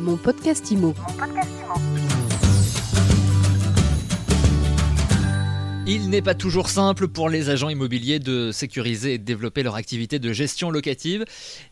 Mon podcast IMO. Il n'est pas toujours simple pour les agents immobiliers de sécuriser et de développer leur activité de gestion locative.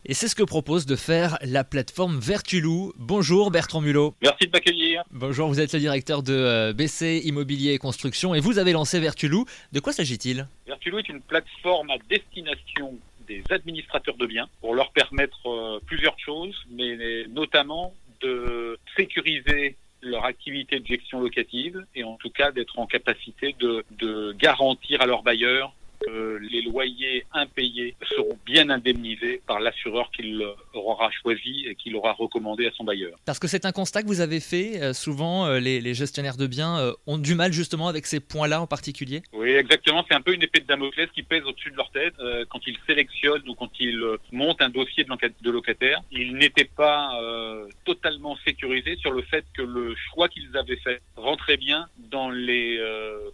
Et c'est ce que propose de faire la plateforme Vertulou. Bonjour Bertrand Mulot. Merci de m'accueillir. Bonjour, vous êtes le directeur de euh, BC Immobilier et Construction et vous avez lancé Vertulou. De quoi s'agit-il? Vertulou est une plateforme à destination des administrateurs de biens pour leur permettre euh, plusieurs choses, mais notamment de sécuriser leur activité de gestion locative et en tout cas d'être en capacité de, de garantir à leurs bailleurs que les loyers impayés seront bien indemnisés par l'assureur qu'il aura choisi et qu'il aura recommandé à son bailleur. Parce que c'est un constat que vous avez fait. Euh, souvent, euh, les, gestionnaires de biens euh, ont du mal justement avec ces points-là en particulier? Oui, exactement. C'est un peu une épée de Damoclès qui pèse au-dessus de leur tête quand ils sélectionnent ou quand ils montent un dossier de locataire. Ils n'étaient pas totalement sécurisés sur le fait que le choix qu'ils avaient fait rentrait bien dans les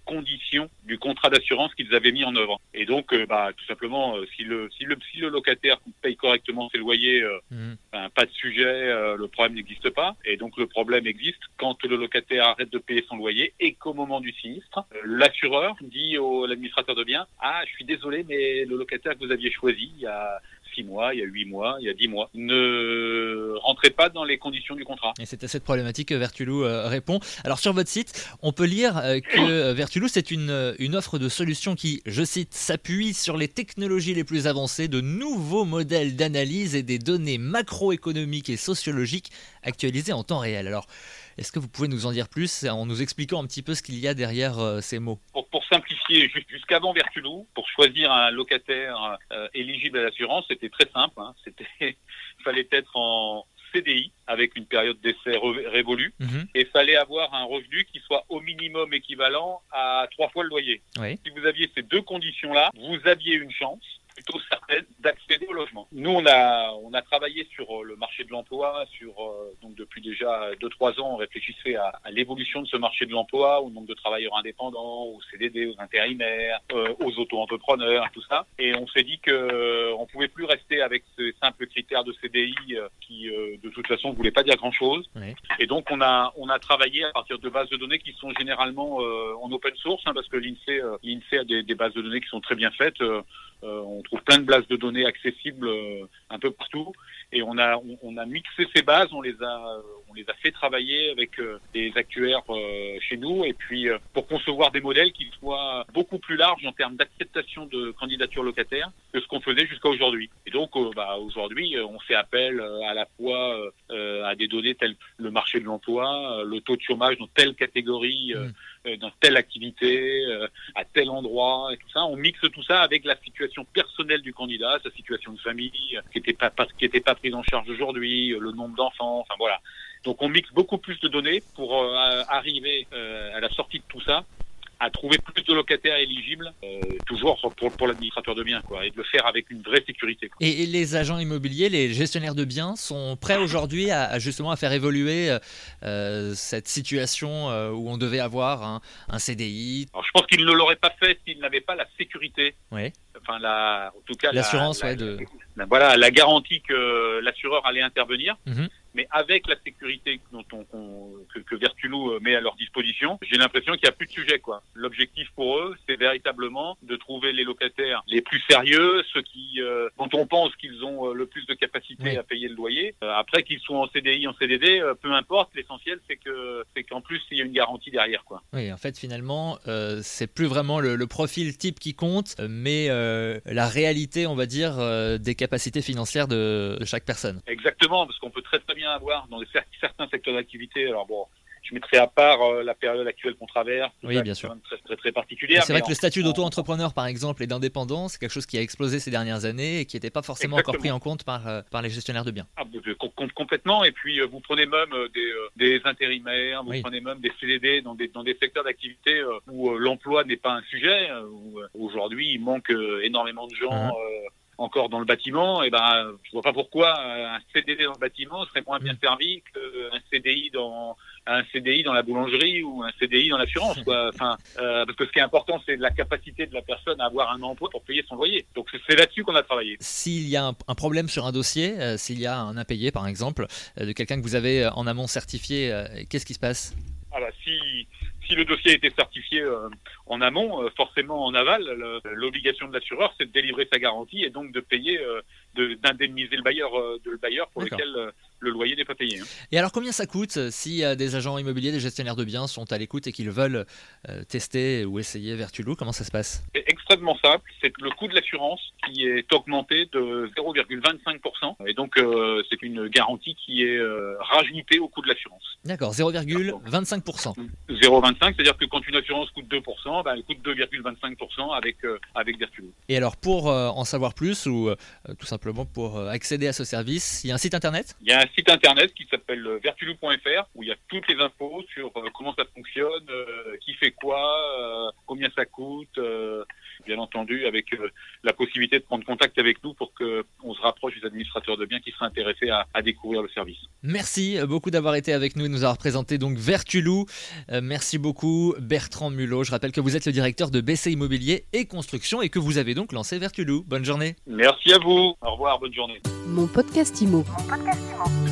conditions du contrat d'assurance qu'ils avaient mis en œuvre. Et donc, euh, bah, tout simplement, euh, si le, si, le, si le locataire paye correctement ses loyers, euh, mmh. ben, pas de sujet, le problème n'existe pas. Et donc, le problème existe quand le locataire arrête de payer son loyer et qu'au moment du sinistre, l'assureur dit au l'administrateur de biens, ah, je suis désolé, mais le locataire que vous aviez choisi, il y a six mois, il y a huit mois, il y a dix mois, ne rentrez pas dans les conditions du contrat. Et c'est à cette problématique que Vertulou euh, répond. Alors sur votre site, on peut lire euh, que euh, Vertulou, c'est une, une offre de solution qui, je cite, s'appuie sur les technologies les plus avancées, de nouveaux modèles d'analyse et des données macroéconomiques et sociologiques actualisées en temps réel. Alors, est-ce que vous pouvez nous en dire plus en nous expliquant un petit peu ce qu'il y a derrière ces mots? Pour, jusqu'avant Vertulou, pour choisir un locataire euh, éligible à l'assurance, c'était très simple. Hein. C'était, il fallait être en CDI avec une période d'essai révolue mhm. et il fallait avoir un revenu qui soit au minimum équivalent à trois fois le loyer. Si vous aviez ces deux conditions-là, vous aviez une chance plutôt certaine d'accéder au logement. Nous, on a, a travaillé sur euh, le marché de l'emploi, sur euh, donc depuis déjà 2-3 ans, on réfléchissait à, à l'évolution de ce marché de l'emploi, au nombre de travailleurs indépendants, aux CDD, aux intérimaires, euh, aux auto-entrepreneurs, tout ça. Et on s'est dit que euh, on pouvait plus rester avec ces simples critères de CDI qui, de toute façon, ne voulaient pas dire grand-chose. Et donc, on a, on a travaillé à partir de bases de données qui sont généralement en open source, hein, parce que l'INSEE, l'INSEE a des, des, bases de données qui sont très bien faites. On trouve plein de bases de données accessibles un peu partout et on a on, a mixé ces bases, on les a on les a fait travailler avec euh, des actuaires chez nous et puis pour concevoir des modèles qui soient beaucoup plus larges en termes d'acceptation de candidature locataire que ce qu'on faisait jusqu'à aujourd'hui. Et donc bah, aujourd'hui on fait appel à la fois à des données telles le marché de l'emploi, le taux de chômage dans telle catégorie. Mmh. Euh, dans telle activité, euh, à tel endroit et tout ça. On mixe tout ça avec la situation personnelle du candidat, sa situation de famille euh, qui n'était pas, qui était pas prise en charge aujourd'hui, le nombre d'enfants, enfin voilà. Donc on mixe beaucoup plus de données pour arriver à la sortie de tout ça à trouver plus de locataires éligibles, euh, toujours pour, pour l'administrateur de biens, quoi, et de le faire avec une vraie sécurité. Et, les agents immobiliers, les gestionnaires de biens sont prêts aujourd'hui à, justement à faire évoluer euh, euh, cette situation où on devait avoir un, un CDI Alors, Je pense qu'ils ne l'auraient pas fait s'ils n'avaient pas la sécurité. Oui. Enfin, la, en tout cas, l'assurance, ouais, de... voilà, la garantie que l'assureur allait intervenir. Mhm mais avec la sécurité dont on, que, que, Vertulou euh, met à leur disposition, j'ai l'impression qu'il n'y a plus de sujet. quoi. L'objectif pour eux, c'est véritablement de trouver les locataires les plus sérieux, ceux qui, euh, dont on pense qu'ils ont euh, le plus de capacité à payer le loyer. après qu'ils soient en CDI, en CDD, peu importe. L'essentiel, c'est que c'est qu'en plus il y a une garantie derrière. quoi. Oui, en fait, finalement, c'est plus vraiment le, le, profil type qui compte, mais la réalité, on va dire, des capacités financières de, de chaque personne. Exactement, parce qu'on peut très très bien avoir dans certains secteurs d'activité. Alors bon, je mettrai à part euh, la période actuelle qu'on traverse. Oui, bien sûr. Très, très, très particulière. C'est vrai que le statut d'auto-entrepreneur, par exemple, et d'indépendant, c'est quelque chose qui a explosé ces dernières années et qui n'était pas forcément encore pris en compte par, euh, par les gestionnaires de biens. Ah, complètement. Et puis, euh, vous prenez même des, des intérimaires, vous prenez même des CDD dans des, dans des secteurs d'activité où l'emploi n'est pas un sujet. Aujourd'hui, il manque énormément de gens. Uh-huh encore dans le bâtiment, et ben je vois pas pourquoi un CDD dans le bâtiment serait moins bien servi qu'un CDI dans un CDI dans la boulangerie ou un CDI dans l'assurance. Enfin, euh, parce que ce qui est important, c'est la capacité de la personne à avoir un emploi pour payer son loyer. Donc c'est là-dessus qu'on a travaillé. S'il y a un, problème sur un dossier, euh, s'il y a un impayé par exemple, euh, de quelqu'un que vous avez en amont certifié, qu'est-ce qui se passe? Ah bah, si, si le dossier a été certifié en amont, forcément en aval, l'obligation de l'assureur, c'est de délivrer sa garantie et donc de payer, d'indemniser le bailleur, de le bailleur pour lequel le loyer n'est pas payé. Hein. Et alors combien ça coûte euh, si euh, des agents immobiliers, des gestionnaires de biens sont à l'écoute et qu'ils veulent euh, tester ou essayer Vertulou Comment ça se passe? C'est extrêmement simple. C'est le coût de l'assurance qui est augmenté de 0,25%. Et donc c'est une garantie qui est rajoutée au coût de l'assurance. D'accord, 0,25%. 0,25, c'est-à-dire que quand une assurance coûte 2%, ben, elle coûte 2,25% avec, avec Vertulou. Et alors pour en savoir plus ou tout simplement pour accéder à ce service, il y a un site internet? Il y a un site internet qui s'appelle euh, vertulou.fr où il y a toutes les infos sur euh, comment ça fonctionne, euh, qui fait quoi, combien ça coûte, bien entendu avec la possibilité de prendre contact avec nous pour qu'on se rapproche des administrateurs de biens qui seraient intéressés à, découvrir le service. Merci beaucoup d'avoir été avec nous et nous avoir présenté donc Vertulou. merci beaucoup Bertrand Mulot. Je rappelle que vous êtes le directeur de BC Immobilier et Construction et que vous avez donc lancé Vertulou. Bonne journée. Merci à vous. Au revoir, bonne journée. Mon podcast Imo. Mon podcast Imo.